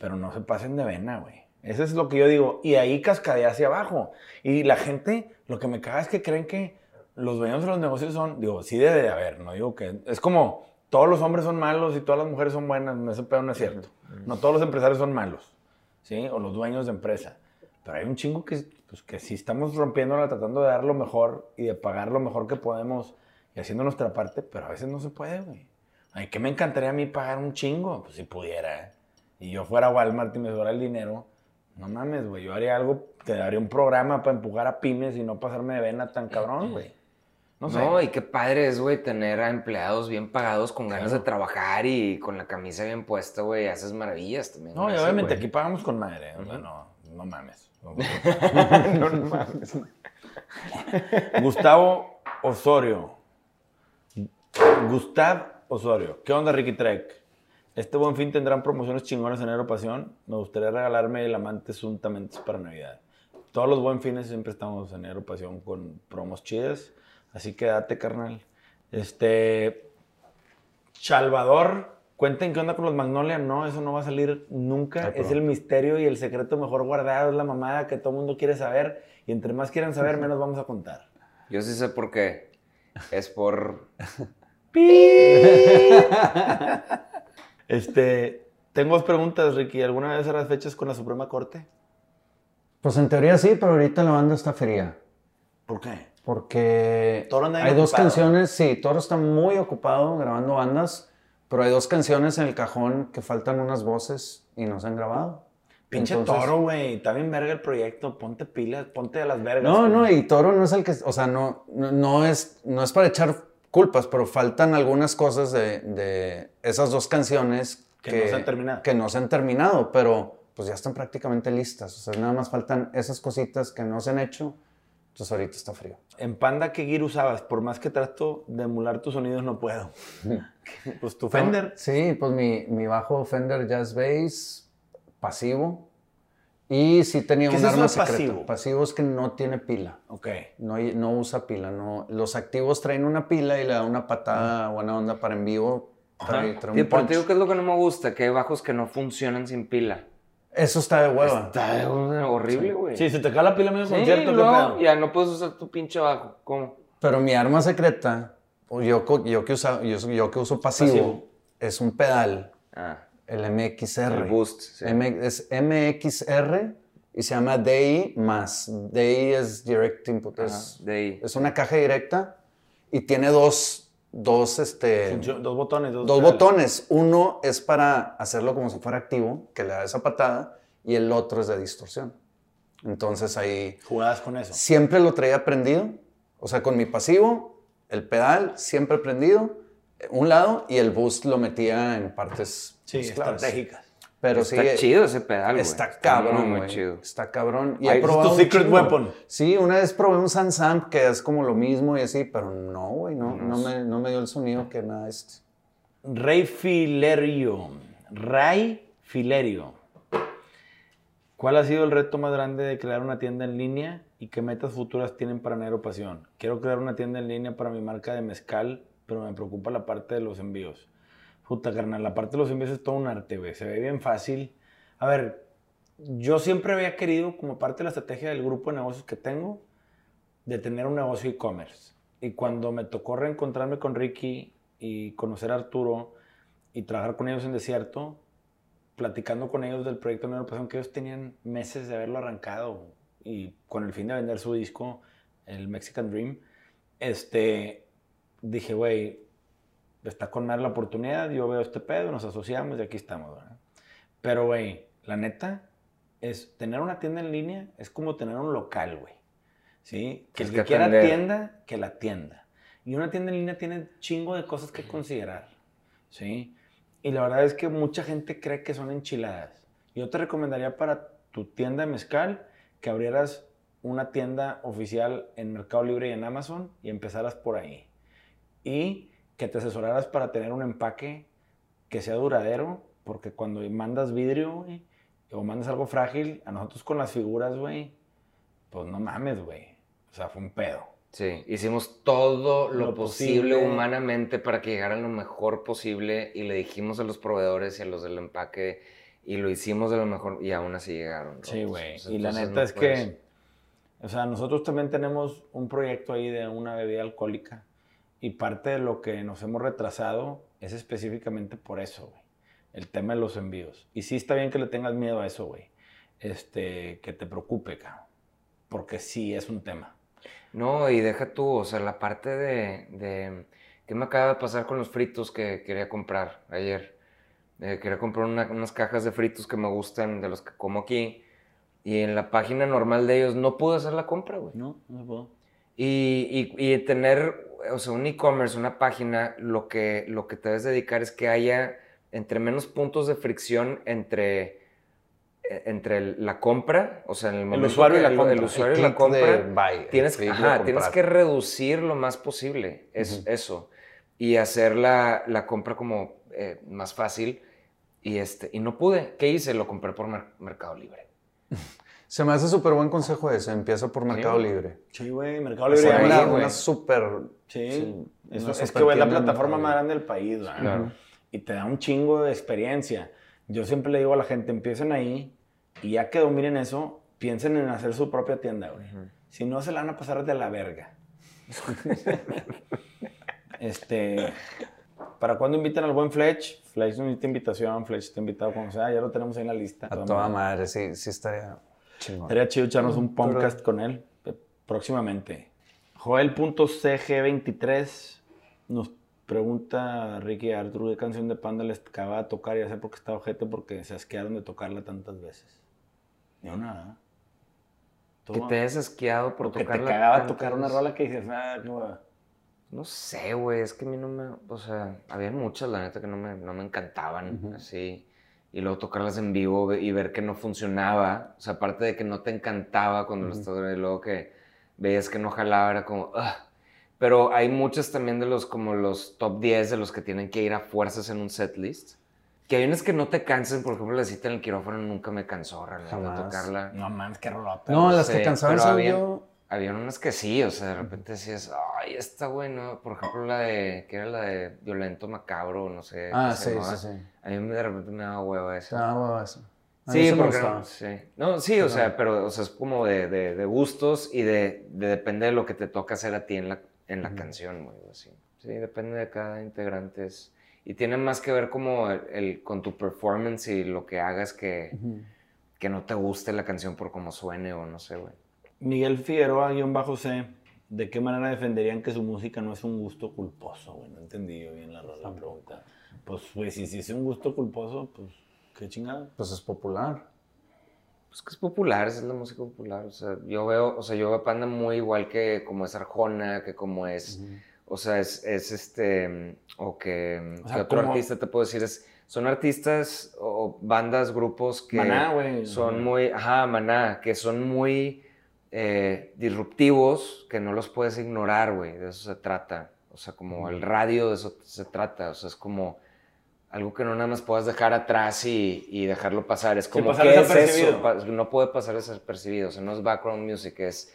Pero no se pasen de vena, güey. Eso es lo que yo digo. Y ahí cascadea hacia abajo. Y la gente, lo que me caga es que creen que los dueños de los negocios son, digo, sí debe de haber, no digo que. Es como todos los hombres son malos y todas las mujeres son buenas. No, ese pedo no es cierto. No todos los empresarios son malos. ¿Sí? O los dueños de empresa. Pero hay un chingo que, pues, que sí estamos rompiéndola, tratando de dar lo mejor y de pagar lo mejor que podemos y haciendo nuestra parte, pero a veces no se puede, güey. Ay, que me encantaría a mí pagar un chingo, pues si pudiera. Y yo fuera a Walmart y me sobrara el dinero, no mames, güey. Yo haría algo, te daría un programa para empujar a pymes y no pasarme de vena tan cabrón, güey. No No, sé. y qué padre es, güey, tener a empleados bien pagados con ganas Claro. de trabajar y con la camisa bien puesta, güey, haces maravillas también. No, y obviamente aquí pagamos con madre. o sea, no, no mames. [LAUGHS] no, no mames. [LAUGHS] Gustavo Osorio. Gustav Osorio. ¿Qué onda, Ricky Trek? Este buen fin tendrán promociones chingonas en Aeropasión. Me gustaría regalarme el amante Suntamente para Navidad. Todos los buen fines siempre estamos en Aeropasión con promos chidas. Así que date, carnal. Este. Salvador. Cuenten qué onda con los Magnolia. No, eso no va a salir nunca. Ay, es el misterio y el secreto mejor guardado. Es la mamada que todo el mundo quiere saber. Y entre más quieran saber, menos vamos a contar. Yo sí sé por qué. Es por... [LAUGHS] [LAUGHS] Este, tengo dos preguntas, Ricky. ¿Alguna vez harás fechas con la Suprema Corte? Pues en teoría sí, pero ahorita la banda está fría. ¿Por qué? Porque Toro hay dos ocupado. canciones, sí, Toro está muy ocupado grabando bandas, pero hay dos canciones en el cajón que faltan unas voces y no se han grabado. Pinche Entonces- toro, güey. Está bien verga el proyecto. Ponte pilas, ponte a las vergas. No, güey. no, y Toro no es el que, o sea, no, no, no es, no es para echar culpas, pero faltan algunas cosas de, de esas dos canciones Que no se han terminado. que no se han terminado, pero pues ya están prácticamente listas. O sea, nada más faltan esas cositas que no se han hecho Entonces ahorita está frío. En Panda, ¿qué gear usabas? Por más que trato de emular tus sonidos, no puedo. [LAUGHS] pues tu Fender. Sí, pues mi, mi bajo Fender Jazz Bass, pasivo. Y sí tenía ¿Qué un es arma secreta. pasivo? Pasivo es que no tiene pila. Ok. No, no usa pila. No. Los activos traen una pila y le da una patada buena onda para en vivo. Trae, trae un punch. te digo que es lo que no me gusta, que hay bajos que no funcionan sin pila. Eso está de hueva. Está horrible, güey. Sí, se te cae la pila en medio Sí, concierto, ¿qué no, pedo? ya no puedes usar tu pinche bajo. ¿Cómo? Pero mi arma secreta, yo, yo, que, usa, yo, yo que uso pasivo, Pasivo. es un pedal, Ah, el MXR. el boost. sí. M- es MXR y se llama DI más. DI es Direct Input. Es, de ahí. es una caja directa y tiene dos, dos, este, Dos botones. Dos, botones. Uno es para hacerlo como si fuera activo, que le da esa patada, y el otro es de distorsión. Entonces ahí Jugadas con eso. siempre lo traía prendido, o sea, con mi pasivo, el pedal siempre prendido, eh, un lado, y el boost lo metía en partes Sí, pues, estratégicas. Pero Está sí, chido ese pedal, güey. Está muy, cabrón, muy güey. chido. Está cabrón. Y Ay, he es tu probado un secret weapon. Sí, una vez probé un Sansamp que es como lo mismo y así, pero no, güey, no, no, me, no me dio el sonido que nada este. Rey Filerio. Ray Filerio. ¿Cuál ha sido el reto más grande de crear una tienda en línea y qué metas futuras tienen para Nero Pasión? Quiero crear una tienda en línea para mi marca de mezcal, pero me preocupa la parte de los envíos. Puta, carnal, la parte de los envíos es todo un arte, güey. Se ve bien fácil. A ver, yo siempre había querido, como parte de la estrategia del grupo de negocios que tengo, de tener un negocio e-commerce. Y cuando me tocó reencontrarme con Ricky y conocer a Arturo y trabajar con ellos en desierto, platicando con ellos del proyecto Nueva Pasión, que ellos tenían meses de haberlo arrancado y con el fin de vender su disco, el Mexican Dream, este, dije, güey, está con madre la oportunidad, yo veo este pedo, nos asociamos y aquí estamos, ¿verdad? Pero, güey, la neta, es tener una tienda en línea es como tener un local, güey. ¿Sí? Que el que que quiera tienda, que la tienda. Y una tienda en línea tiene chingo de cosas que considerar. ¿Sí? Y la verdad es que mucha gente cree que son enchiladas. Yo te recomendaría para tu tienda de mezcal que abrieras una tienda oficial en Mercado Libre y en Amazon y empezaras por ahí. Y que te asesoraras para tener un empaque que sea duradero, porque cuando mandas vidrio, güey, o mandas algo frágil, a nosotros con las figuras, güey, pues no mames, güey. O sea, fue un pedo. Sí, hicimos todo lo, Lo posible, posible. humanamente para que llegaran lo mejor posible y le dijimos a los proveedores y a los del empaque y lo hicimos de lo mejor y aún así llegaron. Sí, rotos. güey. Pues, Y la neta no es puedes- que, o sea, nosotros también tenemos un proyecto ahí de una bebida alcohólica y parte de lo que nos hemos retrasado es específicamente por eso, güey. El tema de los envíos. Y sí está bien que le tengas miedo a eso, güey. Este, que te preocupe, cabrón. Porque sí es un tema. No, y deja tú, o sea, la parte de, de- ¿Qué me acaba de pasar con los fritos que quería comprar ayer? Eh, quería comprar una- unas cajas de fritos que me gustan, de los que como aquí. Y en la página normal de ellos no pude hacer la compra, güey. No, no puedo. Y, y- y tener, o sea, un e-commerce, una página, lo que, lo que te debes dedicar es que haya entre menos puntos de fricción entre, eh, entre el- la compra, o sea, en el momento usuario y la el, compra. el usuario El y la compra, buy, el tienes, ajá, tienes que reducir lo más posible es, Ujú. eso y hacer la, la compra como eh, más fácil. Y, este, y no pude. ¿Qué hice? Lo compré por Mer- Mercado Libre. [LAUGHS] Se me hace súper buen consejo ese. Empieza por Mercado güey. Libre. Sí, güey. Mercado Libre. ahí, una, una súper. Sí, Sí, eso- una es que super güey, es la plataforma más grande del país, ¿verdad? Claro. Y te da un chingo de experiencia. Yo siempre le digo a la gente, empiecen ahí y ya que dominen eso, piensen en hacer su propia tienda, güey. Si no, se la van a pasar de la verga. [LAUGHS] este, ¿para cuándo invitan al buen Fletch? Fletch no necesita invitación, Fletch está invitado cuando sea, ya lo tenemos ahí en la lista. A toda madre, sí, sí estaría chingón. Sería chido echarnos un podcast con él eh, próximamente. Joel.cg23 nos pregunta a Ricky Arturo qué canción de Panda les acaba de tocar y ya sé por qué está ojete porque se asquearon de tocarla tantas veces. Ni una. ¿eh? Que te hayas asqueado por Porque te tocarla cagaba tocar una rola que dices, ah, hueva". No sé, güey, es que a mí no me, o sea, había muchas, la neta, que no me, no me encantaban, Ujú. así. Y luego tocarlas en vivo y ver que no funcionaba, o sea, aparte de que no te encantaba cuando lo Ujú. estás y luego que veías que no jalaba, era como, "Ugh". Pero hay muchos también de los, como los top 10 de los que tienen que ir a fuerzas en un set list. Que hay unos que no te cansen, por ejemplo, la cita en el quirófano nunca me cansó realmente Jamás. tocarla. No mames, qué rolota. No, las que Sí, cansaban pero son había- yo. Había unas que sí, o sea, de repente decías, ay, esta güey, ¿no? Por ejemplo, la de, que era la de Violento Macabro, no sé. Ah, sí, sí, sí. A mí de repente me daba hueva eso. Ah, huevo, eso. A mí Sí, porque no, sí. No, sí, o sea, pero o sea, es como de, de- de gustos y de, de depende de lo que te toca hacer a ti en la, en la canción, güey, así. Sí, depende de cada integrante. es- y tiene más que ver como el, el- con tu performance y lo que hagas que, que no te guste la canción por cómo suene o no sé, güey. Miguel Figueroa, guion bajo C. ¿De qué manera defenderían que su música no es un gusto culposo, güey? No entendí yo bien la, la pregunta. Pues, güey, si, si es un gusto culposo, pues, qué chingada. Pues es popular. Pues que es popular, esa es la música popular. O sea, yo veo, o sea, yo veo a Panda muy igual que como es Arjona, que como es, o sea, es, es este, o que, O sea, que otro como- artista te puedo decir, es, son artistas o bandas, grupos que Maná, güey. son muy, ajá, maná, que son muy eh, disruptivos, que no los puedes ignorar, güey, de eso se trata. O sea, como el radio, de eso se trata. O sea, es como algo que no nada más puedas dejar atrás y, y dejarlo pasar. Es como, ¿qué es eso? No puede pasar desapercibido. O sea, no es background music, es,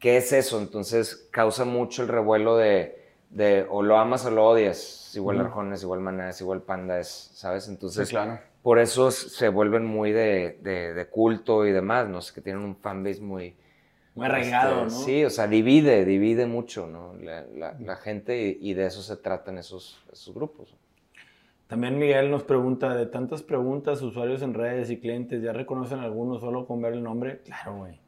¿qué es eso? Entonces, causa mucho el revuelo de, de o lo amas o lo odias. Es igual Ujú. Arjona, es igual Maná, es igual Panda, es, ¿sabes? Entonces, Sí, claro. por eso se vuelven muy de, de- de culto y demás, ¿no? sé que tienen un fanbase muy... Muy arraigado, este, ¿no? Sí, o sea, divide, divide mucho, ¿no? La, la- la gente y, y de eso se tratan esos, esos grupos. También Miguel nos pregunta, de tantas preguntas, usuarios en redes y clientes, ¿ya reconocen algunos solo con ver el nombre? Claro, güey.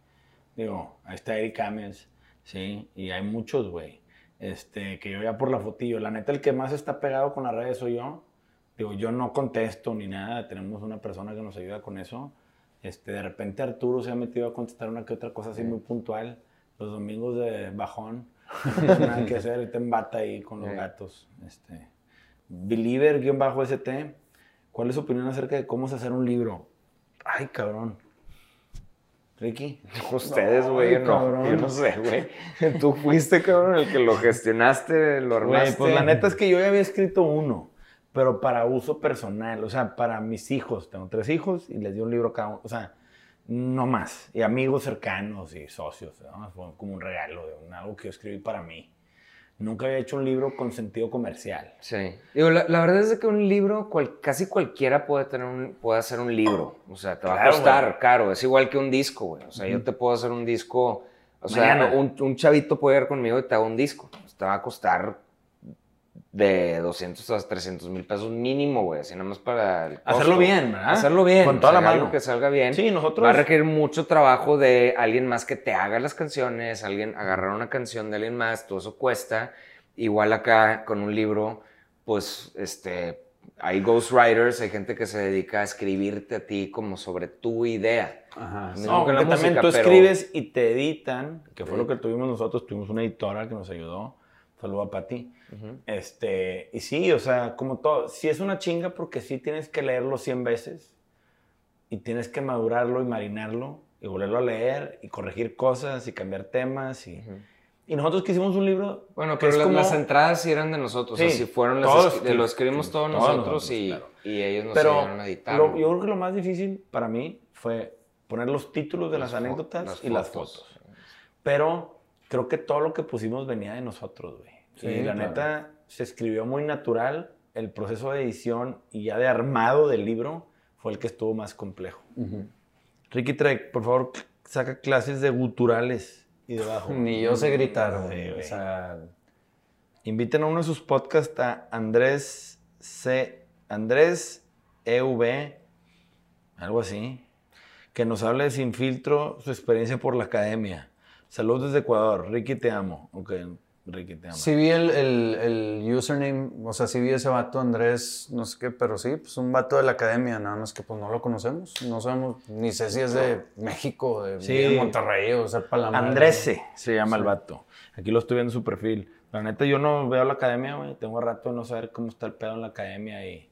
Digo, ahí está Eric Ames, sí, y hay muchos, güey. Este, que yo ya por la fotillo, la neta, el que más está pegado con las redes soy yo. Digo, yo no contesto ni nada, tenemos una persona que nos ayuda con eso. Este, de repente Arturo se ha metido a contestar una que otra cosa así muy puntual. Los domingos de bajón, [LAUGHS] no nada que hacer, te embata ahí con los Sí. gatos. Este, Believer-ST, ¿cuál es su opinión acerca de cómo se hacer un libro? Ay, cabrón. Ricky. [LAUGHS] Ustedes, No, güey, no, cabrón. yo no sé, güey. Tú fuiste, cabrón, el que lo gestionaste, lo armaste. Güey, pues la neta es que yo ya había escrito uno, pero para uso personal, o sea, para mis hijos. Tengo tres hijos y les di un libro a cada uno, o sea, no más. Y amigos cercanos y socios, ¿no? Fue como un regalo de un- algo que yo escribí para mí. Nunca había hecho un libro con sentido comercial. Sí. Digo, la, la verdad es que un libro, cual- casi cualquiera puede, tener un, puede hacer un libro. O sea, te va Claro, a costar güey. caro. Es igual que un disco, güey. O sea, yo te puedo hacer un disco. O sea, Mañana. un, un chavito puede ir conmigo y te hago un disco. Te va a costar de 200 a 300 mil pesos mínimo, güey. Así nada más para el costo. Hacerlo bien, ¿verdad? Hacerlo bien. Con toda o sea, la mano. que salga bien. Sí, nosotros- Va a requerir mucho trabajo de alguien más que te haga las canciones, alguien agarrar una canción de alguien más, todo eso cuesta. Igual acá con un libro, pues, este, hay ghostwriters, hay gente que se dedica a escribirte a ti como sobre tu idea. Ajá. Mismo No, que la también música, tú pero- escribes y te editan, que fue Sí. lo que tuvimos nosotros. Tuvimos una editora que nos ayudó. Saludo a Pati. Ujú. Este, y sí, o sea, como todo, sí es una chinga porque sí tienes que leerlo 100 veces y tienes que madurarlo y marinarlo y volverlo a leer y corregir cosas y cambiar temas. Y, Ujú. y nosotros que hicimos un libro. Bueno, que pero es la- como- las entradas sí eran de nosotros. o Sí, sea, si fueron las todos, escri- lo escribimos todos, todos nosotros, nosotros, y, claro. y ellos nos Pero ayudaron a editar. lo- yo creo que lo más difícil para mí fue poner los títulos de las, fo- anécdotas y las fotos. Pero creo que todo lo que pusimos venía de nosotros, güey. Sí, y la claro. neta se escribió muy natural. El proceso de edición y ya de armado del libro fue el que estuvo más complejo. Ricky Trek, por favor, saca clases de guturales y de bajo. Ni yo sé gritar, Sí, o sea, Inviten a uno de sus podcasts a Andrés C. Andrés EV, algo así, que nos hable de sin filtro su experiencia por la academia. Saludos desde Ecuador. Ricky, te amo. Ok, Ricky, te amo. sí vi el, el, el username, o sea, sí vi ese vato Andrés, no sé qué, pero sí, pues un vato de la academia, nada más que pues no lo conocemos. No sabemos, ni sé si es de México, de, Sí. de Monterrey o sea, para la. Andrese se llama el Sí. vato. Aquí lo estoy viendo en su perfil. La neta, yo no veo la academia, güey. Tengo rato de no saber cómo está el pedo en la academia y,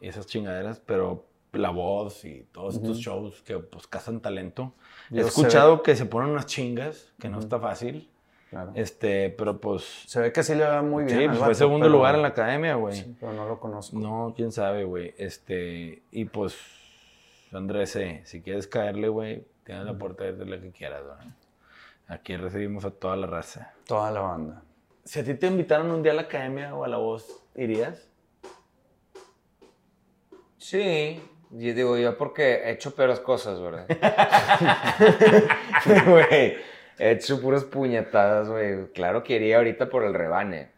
y esas chingaderas, pero la voz y todos estos shows que pues cazan talento. He Yo sé- escuchado que se ponen unas chingas, que no está fácil. Claro. Este, pero pues. Se ve que sí le va muy bien. Sí, pues fue segundo pero- lugar en la academia, güey. Sí, pero no lo conozco. No, quién sabe, güey. Este, y pues, Andrés, eh, si quieres caerle, güey, tienes la puerta de la que quieras, güey. Aquí recibimos a toda la raza. Toda la banda. Si a ti te invitaron un día a la academia o a la voz, ¿irías? Sí, yo digo yo porque he hecho peores cosas, ¿verdad? [LAUGHS] Güey, he hecho puras puñetadas, güey. Claro que iría ahorita por el rebane.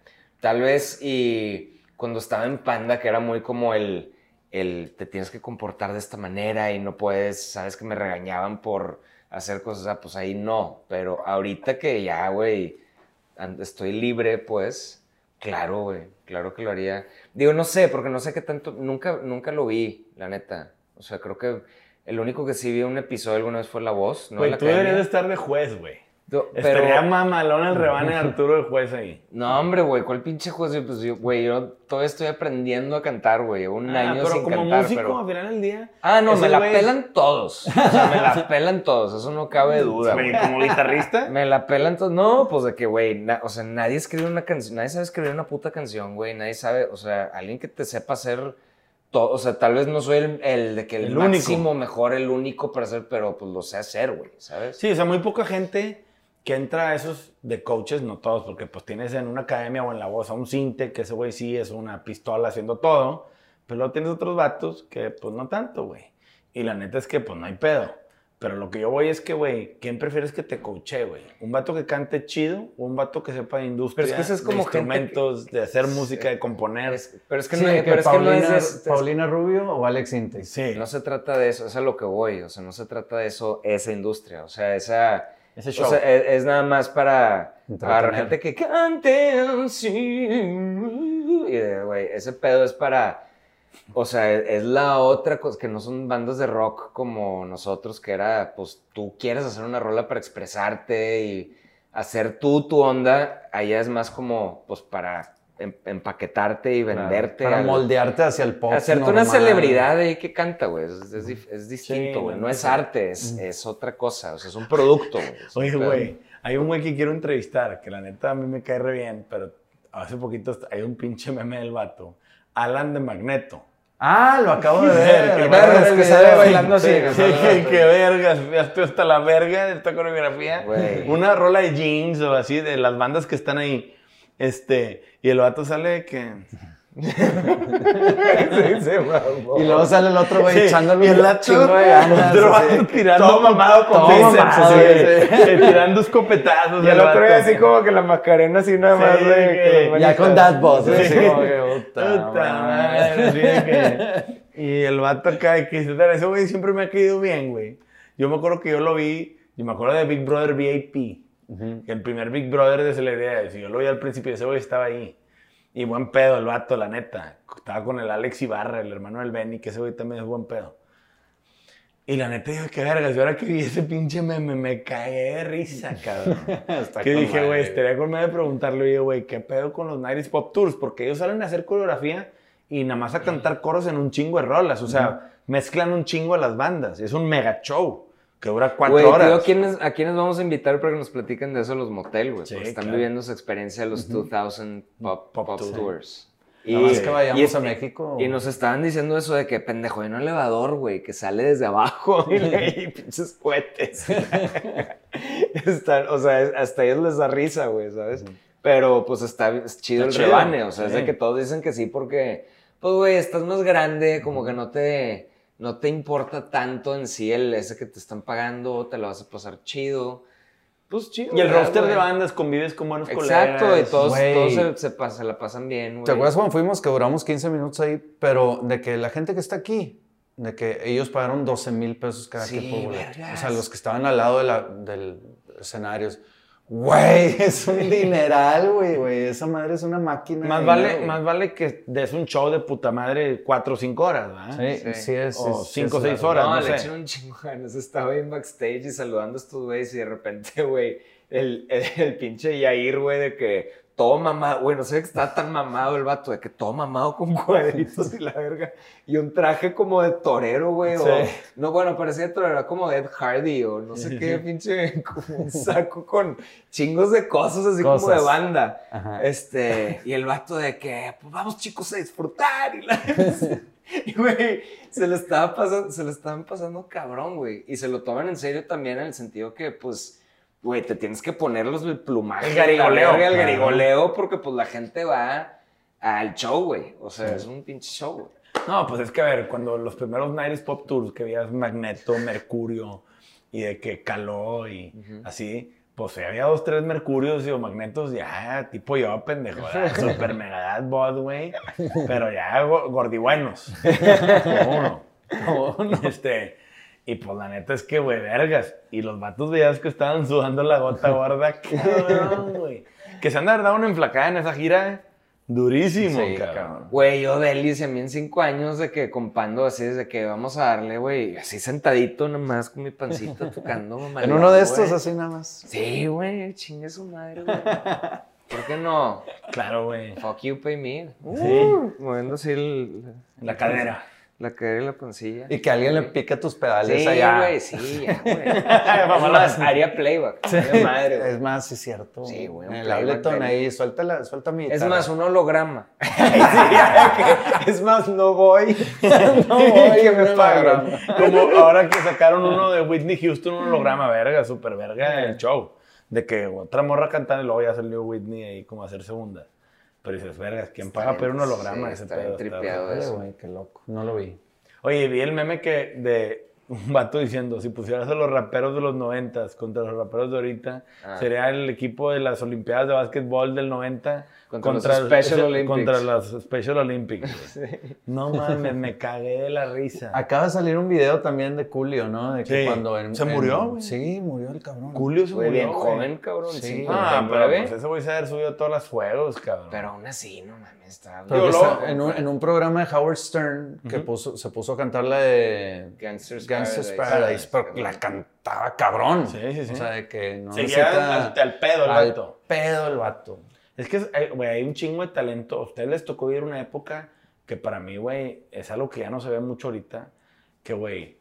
Tal vez y cuando estaba en Panda, que era muy como el, el te tienes que comportar de esta manera y no puedes, sabes que me regañaban por hacer cosas, pues ahí no. Pero ahorita que ya, güey, estoy libre, pues, claro, güey, claro que lo haría. Digo, no sé, porque no sé qué tanto, nunca, nunca lo vi, la neta. O sea, creo que el único que sí vi un episodio alguna vez fue La Voz, ¿no? Güey, tú deberías academia. estar de juez, güey. Do- Estaría Pero, mamalón el rebane de Arturo de juez ahí. no, hombre, güey, ¿cuál pinche juez? Pues yo, güey, yo todavía estoy aprendiendo a cantar, güey. Un Ah, año pero sin como cantar, músico, pero... al final del día. Ah, no, me la pelan todos. O sea, me la [LAUGHS] pelan todos, eso no cabe duda, Güey, como guitarrista. [LAUGHS] Me la pelan todos. No, pues de que, güey, na- o sea, nadie escribe una canción, nadie sabe escribir una puta canción, güey. Nadie sabe, o sea, alguien que te sepa hacer todo, o sea, tal vez no soy el, el de que el, El único. máximo mejor, el único para hacer, pero pues lo sé hacer, güey, ¿sabes? Sí, o sea, muy poca gente que entra a esos de coaches, no todos, porque pues tienes en una academia o en la voz a un cinte, que ese güey sí es una pistola haciendo todo, pero luego tienes otros vatos que pues no tanto, güey. Y la neta es que pues no hay pedo. Pero lo que yo voy es que, güey, ¿quién prefieres que te coache, güey? ¿Un vato que cante chido o un vato que sepa de industria, Pero es que eso es de como que- instrumentos, de hacer música, de componer? Es- pero es que, Sí, no, que pero es, que no Paulina, es, es- Paulina Rubio o Alex Intec. Sí, no se trata de eso, es a lo que voy, o sea, no se trata de eso, esa industria, o sea, esa... ese O sea, es, es nada más para agarrar gente que cante así. Y, güey, ese pedo es para. O sea, es, es la otra cosa, que no son bandas de rock como nosotros, que era, pues tú quieres hacer una rola para expresarte y hacer tú tu onda. Allá es más como, pues para empaquetarte y venderte. Para al- moldearte hacia el pop. Hacerte una normal. celebridad ahí que canta, güey. Es, es es distinto, güey. no, no es arte, es, es otra cosa. O sea, es un producto, güey. Oye, güey, hay un güey que quiero entrevistar, que la neta a mí me cae re bien, pero hace poquito hay un pinche meme del vato. Alan de Magneto. Ah, lo acabo de Que ver. vergas, acabo de ver que sale bailando así. Sí, que sí, que, que vergas, ya estoy hasta la verga de esta coreografía. Güey. Una rola de jeans o así, de las bandas que están ahí. Este, y el vato sale de que... [LAUGHS] Sí, sí. Y luego sale el otro güey Sí, echándole un chingo de ganas. [LAUGHS] otro vato tirando, Todo mamado con todo bíceps, tirando escopetazos. Y el otro día así como que la Macarena así nada más, Sí, güey. que- con Ya con. Dad Boss. Sí. así como que, puta de Y el vato acá, de que dice, "Pero ese güey siempre me ha caído bien, güey. Yo me acuerdo que yo lo vi, yo me acuerdo de Big Brother VIP, que el primer Big Brother de celebridades, y yo lo vi al principio, ese güey estaba ahí. Y buen pedo el vato, la neta. Estaba con el Alex Ibarra, el hermano del Benny, que ese güey también es buen pedo. Y la neta digo, qué vergas, y ahora que vi ese pinche meme, me cagué de risa, [LAUGHS] cabrón. Que dije, güey, estaría con de preguntarle, oye, güey, ¿qué pedo con los 90s Pop Tours? Porque ellos salen a hacer coreografía y nada más a cantar coros en un chingo de rolas. O sea, mezclan un chingo a las bandas. Es un mega show que dura cuatro Güey, horas. digo, ¿a quiénes, ¿a quiénes vamos a invitar para que nos platiquen de eso los motel, güey? Sí, porque están claro. viviendo su experiencia de los 2000 Pop, Pop pop Tour. Tours. Nada más que vayamos y a México. Y nos estaban diciendo eso de que pendejo, hay un elevador, güey, que sale desde abajo [LAUGHS] y, y pinches cohetes. [LAUGHS] Están- o sea, hasta a ellos les da risa, güey, ¿sabes? Pero pues está es chido Está el chido, rebane, o sea, es de sí. que todos dicen que sí porque, pues, güey, estás más grande, como que no te, no te importa tanto en sí el ese que te están pagando, te lo vas a pasar chido. Pues chido. Y el ¿verdad, roster de bandas convives con buenos Exacto, y colegas. todos, güey. todos se, se la pasan bien, güey. ¿Te acuerdas cuando fuimos que duramos 15 minutos ahí? Pero de que la gente que está aquí, de que ellos pagaron 12 mil pesos cada Sí, quien por boleto. vergas. O sea, los que estaban al lado de la, del escenario. Güey, [LAUGHS] es un dineral, güey, güey. Esa madre es una máquina. Más de vale, dinero, más vale que des un show de puta madre cuatro o cinco horas, ¿verdad? Sí, Sí. sí, es. O es- cinco o seis horas. No, no le sé. echaron un chingo ganas. Estaba ahí en backstage y saludando a estos güeyes y de repente, [LAUGHS] güey, el, el, el pinche Yair, güey, de que todo mamado, güey, no sé que estaba tan mamado el vato, de que todo mamado con [LAUGHS] cuadritos y la verga. Y un traje como de torero, güey. o- no, bueno, parecía torero, era como Ed Hardy o no sé qué, [LAUGHS] pinche, como un saco con chingos de cosas así como de banda. Ajá. Este, y el vato de que, pues vamos chicos a disfrutar. Y, la, [LAUGHS] y güey, se le estaba pasando, se le estaban pasando cabrón, güey. Y se lo toman en serio también en el sentido que, pues, güey, te tienes que poner los el plumaje. El garigoleo. verga, El garigoleo, porque pues la gente va al show, güey. O sea, es un pinche show, güey. No, pues es que a ver, cuando los primeros 90s Pop Tours que veías Magneto, Mercurio y de que caló y así, pues había dos, tres Mercurios y o Magnetos, ya, tipo yo, pendejo, [LAUGHS] super mega güey, pero ya go- gordibuenos, [LAUGHS] uno. Uno. Este, y pues la neta es que, güey, vergas, y los vatos veías que estaban sudando la gota gorda, [LAUGHS] cabrón, güey. Que se han de dado una enflacada en esa gira, durísimo, Sí, cabrón. Güey, yo Delis, a mí en cinco años de que compando así, desde que vamos a darle, güey, así sentadito nomás con mi pancita [LAUGHS] tocando. En mamalón, uno de estos, así nada más. Sí, güey, chingue su madre, güey. [LAUGHS] ¿Por qué no? Claro, güey. Fuck you, pay me. Sí. Uh, moviendo así el, La cadera. La cadera y la pancilla. Y que alguien le pique tus pedales Sí, allá. güey, sí, ya, [LAUGHS] güey. Es más, haría playback. madre, güey. Es más, sí es cierto. Sí, güey, El Ableton ahí, suelta, la, suelta mi Es más, un holograma. [LAUGHS] es más, no voy. [LAUGHS] No voy, que me holograma. Como ahora que sacaron uno de Whitney Houston, un holograma, verga, super verga el show. De que otra morra cantando y luego ya salió Whitney ahí como a hacer segunda. Pero dices, vergas, ¿quién paga bien- por un holograma? sí, ese está pedo? tripeado. Ay, eso. güey, qué loco. No lo vi. Oye, vi el meme que de un vato diciendo, si pusieras a los raperos de los noventas contra los raperos de ahorita, Ah. sería el equipo de las Olimpiadas de Básquetbol del 90 Contra los Special Olympics. Contra las Special Olympics. No mames, me cagué de la risa. Acaba de salir un video también de Julio, ¿no? De que Sí. cuando en- ¿Se en- murió, güey? Sí, murió el cabrón. Julio se murió, bien joven, cabrón. Sí. Sí, Ah, pero pues ese güey se haber subido todos los juegos, cabrón. Pero aún así, no mames, está Pero está en, un, en un programa de Howard Stern que puso, se puso a cantar la de Gangsters, Gangster's Paradise. Paradise, pero la cantaba cabrón. Sí, sí, sí. O sea, de que no Seguía necesita- al, al pedo el al vato. pedo el vato. Es que, hay- güey, hay un chingo de talento. A ustedes les tocó vivir una época que para mí, güey, es algo que ya no se ve mucho ahorita. Que, güey,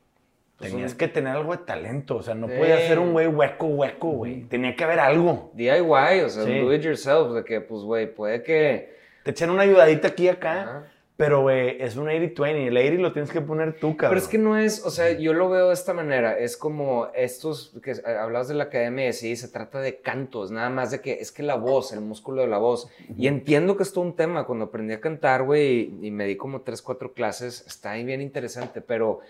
Pues tenías un- que tener algo de talento. O sea, no Sí. podías ser un güey hueco, hueco, güey. Tenía que haber algo. DIY, o sea, Sí. do it yourself, de que, pues, güey, puede que... Te echan una ayudadita aquí y acá. Ajá. Pero, güey, es un 80-20. El 80 lo tienes que poner tú, cabrón. Pero es que no es, o sea, yo lo veo de esta manera, es como estos, que eh, hablabas de la academia y sí, se trata de cantos, nada más de que es que la voz, el músculo de la voz, y entiendo que es todo un tema, cuando aprendí a cantar, güey, y, y me di como tres, cuatro clases, está ahí bien interesante, pero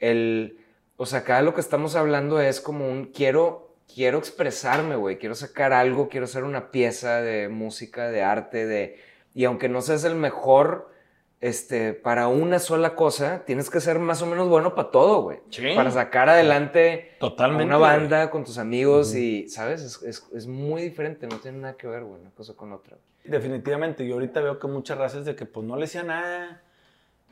el, o sea, acá lo que estamos hablando es como un, quiero, quiero expresarme, güey, quiero sacar algo, quiero hacer una pieza de música, de arte, de, y aunque no seas el mejor, este, para una sola cosa, tienes que ser más o menos bueno para todo, güey. Sí. Para sacar adelante a Totalmente. una güey. banda con tus amigos y, ¿sabes? Es, es- es muy diferente, no tiene nada que ver, güey, una cosa con otra. Definitivamente, yo ahorita veo que muchas razas de que pues no le hacía nada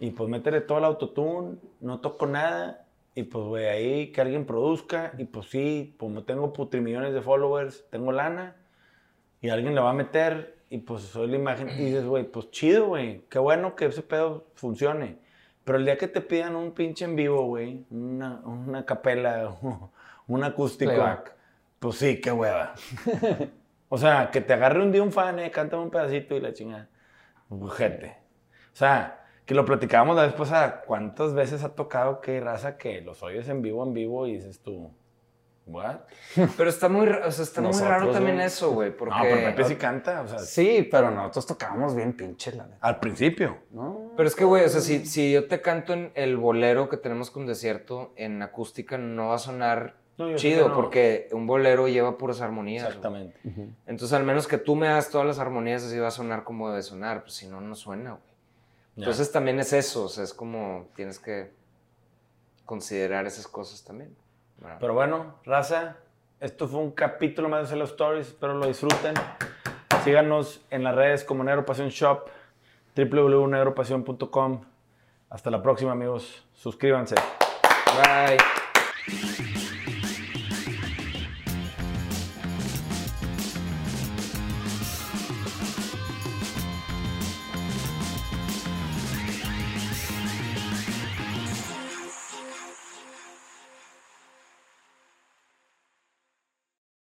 y pues métele todo el autotune, no toco nada y pues güey ahí que alguien produzca y pues sí, como tengo putrimillones de followers, tengo lana y alguien le va a meter y pues soy la imagen y dices güey, pues chido güey, qué bueno que ese pedo funcione. Pero el día que te pidan un pinche en vivo, güey, una, una capela, [LAUGHS] un acústico, Playback. pues sí, qué hueva. O sea, que te agarre un día un fan, eh, canta un pedacito y la chingada. Gente. O sea, que lo platicábamos la vez pasada. ¿Cuántas veces ha tocado que raza que los oyes en vivo, en vivo y dices tú, ¿what? [LAUGHS] Pero está muy, o sea, está muy raro también güey. eso, güey, porque... No, pero Pepe sí canta, o sea, Sí, pero nosotros tocábamos bien pinche, la neta. al principio. ¿no? Pero es que, güey, o sea, si, si yo te canto en el bolero que tenemos con Desierto, en acústica no va a sonar No, chido, no. porque un bolero lleva puras armonías. Exactamente. Entonces, al menos que tú me hagas todas las armonías, así va a sonar como debe sonar, pues si no, no suena, güey. Entonces también es eso, o sea, es como tienes que considerar esas cosas también. Bueno, Pero bueno, raza, esto fue un capítulo más de Cello Stories. Espero lo disfruten. Síganos en las redes como Negro Pasión Shop, www.negropasión.com. Hasta la próxima, amigos. Suscríbanse. bye.